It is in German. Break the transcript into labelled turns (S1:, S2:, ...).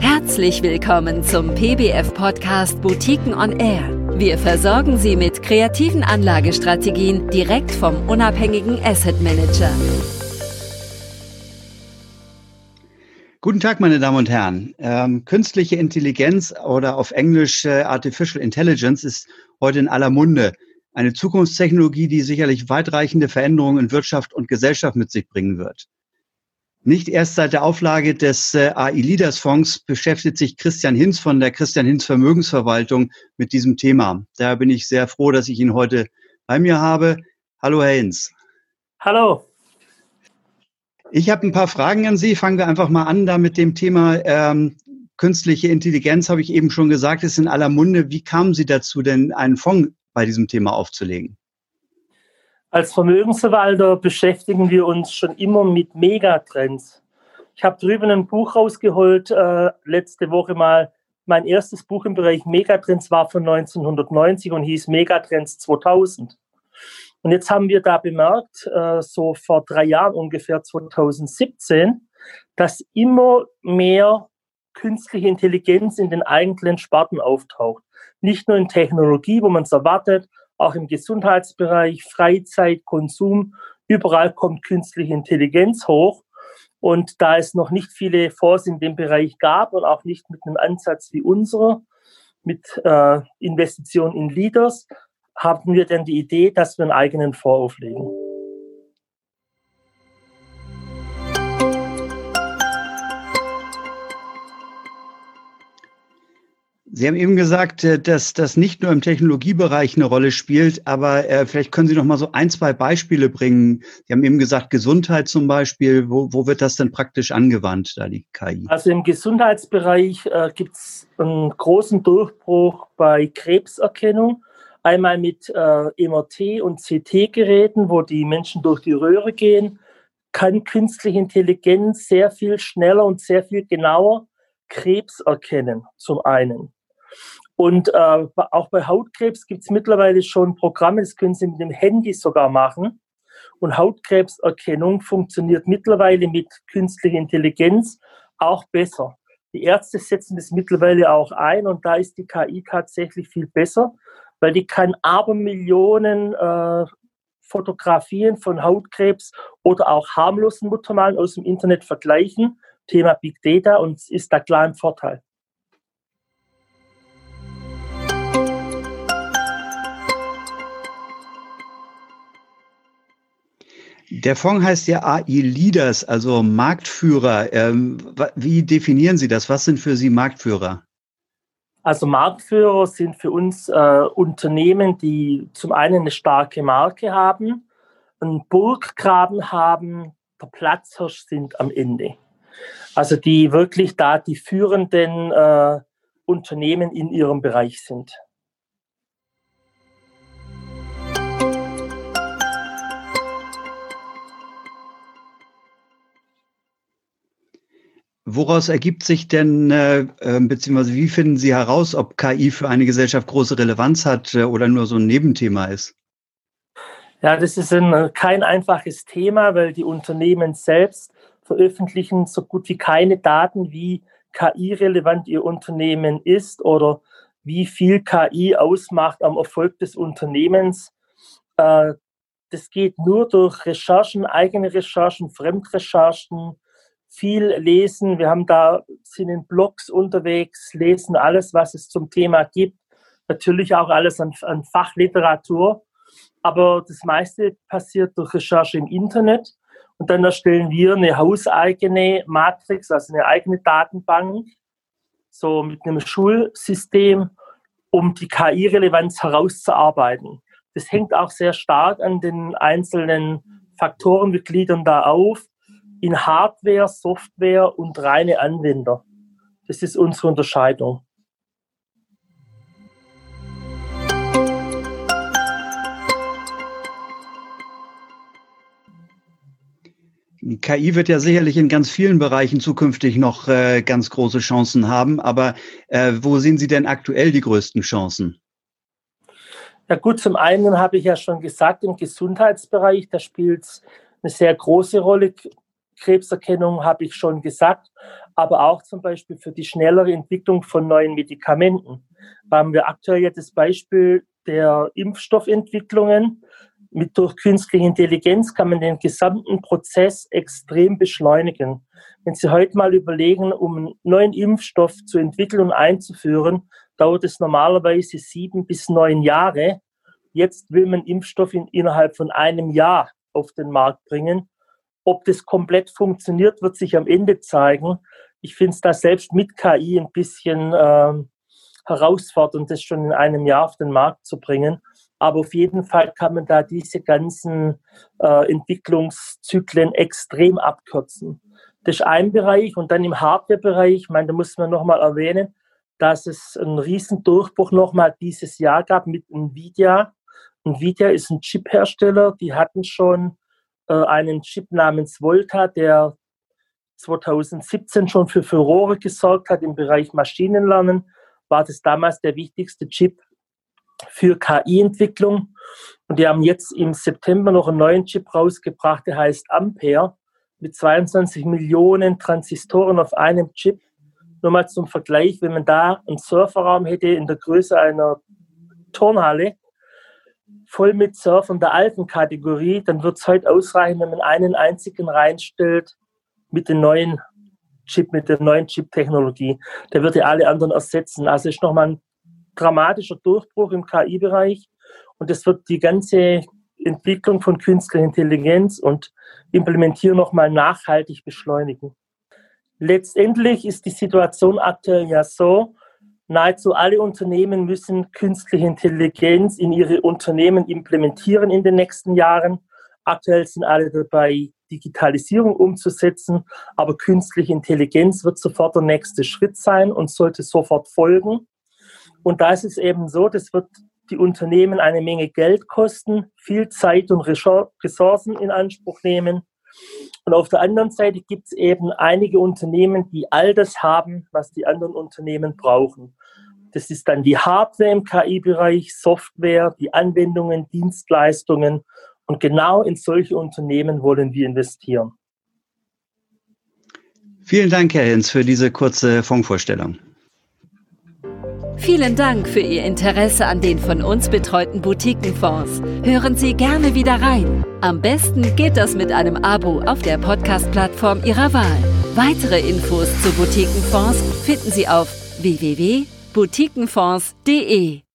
S1: Herzlich willkommen zum PBF-Podcast Boutiquen on Air. Wir versorgen Sie mit kreativen Anlagestrategien direkt vom unabhängigen Asset Manager.
S2: Guten Tag, meine Damen und Herren. Ähm, künstliche Intelligenz oder auf Englisch äh, Artificial Intelligence ist heute in aller Munde. Eine Zukunftstechnologie, die sicherlich weitreichende Veränderungen in Wirtschaft und Gesellschaft mit sich bringen wird. Nicht erst seit der Auflage des äh, AI Leaders Fonds beschäftigt sich Christian Hinz von der Christian Hinz Vermögensverwaltung mit diesem Thema. Daher bin ich sehr froh, dass ich ihn heute bei mir habe. Hallo, Herr Hinz.
S3: Hallo.
S2: Ich habe ein paar Fragen an Sie. Fangen wir einfach mal an da mit dem Thema ähm, künstliche Intelligenz, habe ich eben schon gesagt, ist in aller Munde. Wie kamen Sie dazu, denn einen Fonds bei diesem Thema aufzulegen?
S3: Als Vermögensverwalter beschäftigen wir uns schon immer mit Megatrends. Ich habe drüben ein Buch rausgeholt, äh, letzte Woche mal. Mein erstes Buch im Bereich Megatrends war von 1990 und hieß Megatrends 2000. Und jetzt haben wir da bemerkt, äh, so vor drei Jahren ungefähr 2017, dass immer mehr künstliche Intelligenz in den eigentlichen Sparten auftaucht. Nicht nur in Technologie, wo man es erwartet, auch im Gesundheitsbereich, Freizeit, Konsum, überall kommt künstliche Intelligenz hoch. Und da es noch nicht viele Fonds in dem Bereich gab und auch nicht mit einem Ansatz wie unserer, mit äh, Investitionen in Leaders, haben wir dann die Idee, dass wir einen eigenen Fonds auflegen.
S2: Sie haben eben gesagt, äh, dass das nicht nur im Technologiebereich eine Rolle spielt, aber äh, vielleicht können Sie noch mal so ein, zwei Beispiele bringen. Sie haben eben gesagt, Gesundheit zum Beispiel. Wo, wo wird das denn praktisch angewandt, da die KI?
S3: Also im Gesundheitsbereich äh, gibt es einen großen Durchbruch bei Krebserkennung. Einmal mit äh, MRT und CT-Geräten, wo die Menschen durch die Röhre gehen, kann künstliche Intelligenz sehr viel schneller und sehr viel genauer Krebs erkennen, zum einen. Und äh, auch bei Hautkrebs gibt es mittlerweile schon Programme, das können Sie mit dem Handy sogar machen. Und Hautkrebserkennung funktioniert mittlerweile mit künstlicher Intelligenz auch besser. Die Ärzte setzen das mittlerweile auch ein und da ist die KI tatsächlich viel besser, weil die kann Abermillionen äh, Fotografien von Hautkrebs oder auch harmlosen Muttermalen aus dem Internet vergleichen. Thema Big Data und ist da klar im Vorteil.
S2: Der Fonds heißt ja AI Leaders, also Marktführer. Ähm, wie definieren Sie das? Was sind für Sie Marktführer?
S3: Also Marktführer sind für uns äh, Unternehmen, die zum einen eine starke Marke haben, einen Burggraben haben, der Platzhirsch sind am Ende. Also die wirklich da die führenden äh, Unternehmen in ihrem Bereich sind.
S2: Woraus ergibt sich denn, äh, äh, beziehungsweise wie finden Sie heraus, ob KI für eine Gesellschaft große Relevanz hat äh, oder nur so ein Nebenthema ist?
S3: Ja, das ist ein, äh, kein einfaches Thema, weil die Unternehmen selbst veröffentlichen so gut wie keine Daten, wie KI-relevant ihr Unternehmen ist oder wie viel KI ausmacht am Erfolg des Unternehmens. Äh, das geht nur durch Recherchen, eigene Recherchen, Fremdrecherchen, viel lesen. Wir haben da, sind in Blogs unterwegs, lesen alles, was es zum Thema gibt. Natürlich auch alles an, an Fachliteratur. Aber das meiste passiert durch Recherche im Internet. Und dann erstellen wir eine hauseigene Matrix, also eine eigene Datenbank, so mit einem Schulsystem, um die KI-Relevanz herauszuarbeiten. Das hängt auch sehr stark an den einzelnen Faktoren. Wir gliedern da auf in Hardware, Software und reine Anwender. Das ist unsere Unterscheidung.
S2: KI wird ja sicherlich in ganz vielen Bereichen zukünftig noch äh, ganz große Chancen haben, aber äh, wo sehen Sie denn aktuell die größten Chancen?
S3: Ja gut, zum einen habe ich ja schon gesagt, im Gesundheitsbereich, da spielt es eine sehr große Rolle. Krebserkennung habe ich schon gesagt, aber auch zum Beispiel für die schnellere Entwicklung von neuen Medikamenten. Da haben wir aktuell ja das Beispiel der Impfstoffentwicklungen. Mit durch künstliche Intelligenz kann man den gesamten Prozess extrem beschleunigen. Wenn Sie heute mal überlegen, um einen neuen Impfstoff zu entwickeln und einzuführen, dauert es normalerweise sieben bis neun Jahre. Jetzt will man Impfstoff in, innerhalb von einem Jahr auf den Markt bringen. Ob das komplett funktioniert, wird sich am Ende zeigen. Ich finde es da selbst mit KI ein bisschen äh, herausfordernd, das schon in einem Jahr auf den Markt zu bringen. Aber auf jeden Fall kann man da diese ganzen äh, Entwicklungszyklen extrem abkürzen. Das ist ein Bereich. Und dann im Hardware-Bereich, da muss man nochmal erwähnen, dass es einen riesen Durchbruch nochmal dieses Jahr gab mit Nvidia. Nvidia ist ein Chip-Hersteller, die hatten schon einen Chip namens Volta, der 2017 schon für Furore gesorgt hat im Bereich Maschinenlernen, war das damals der wichtigste Chip für KI-Entwicklung. Und die haben jetzt im September noch einen neuen Chip rausgebracht, der heißt Ampere, mit 22 Millionen Transistoren auf einem Chip. Nur mal zum Vergleich, wenn man da einen Surferraum hätte in der Größe einer Turnhalle, voll mit Surfern der alten Kategorie, dann wird es heute ausreichen, wenn man einen einzigen reinstellt mit dem neuen Chip, mit der neuen Chip-Technologie. Der würde alle anderen ersetzen. Also ist nochmal ein dramatischer Durchbruch im KI-Bereich und das wird die ganze Entwicklung von künstlicher Intelligenz und Implementierung nochmal nachhaltig beschleunigen. Letztendlich ist die Situation aktuell ja so, nahezu alle Unternehmen müssen künstliche Intelligenz in ihre Unternehmen implementieren in den nächsten Jahren. Aktuell sind alle dabei, Digitalisierung umzusetzen, aber künstliche Intelligenz wird sofort der nächste Schritt sein und sollte sofort folgen. Und da ist es eben so, das wird die Unternehmen eine Menge Geld kosten, viel Zeit und Ressourcen in Anspruch nehmen. Und auf der anderen Seite gibt es eben einige Unternehmen, die all das haben, was die anderen Unternehmen brauchen. Das ist dann die Hardware im KI-Bereich, Software, die Anwendungen, Dienstleistungen. Und genau in solche Unternehmen wollen wir investieren.
S2: Vielen Dank, Herr Hinz, für diese kurze Fondsvorstellung.
S1: Vielen Dank für Ihr Interesse an den von uns betreuten Boutiquenfonds. Hören Sie gerne wieder rein. Am besten geht das mit einem Abo auf der Podcast-Plattform Ihrer Wahl. Weitere Infos zu Boutiquenfonds finden Sie auf www.boutiquenfonds.de.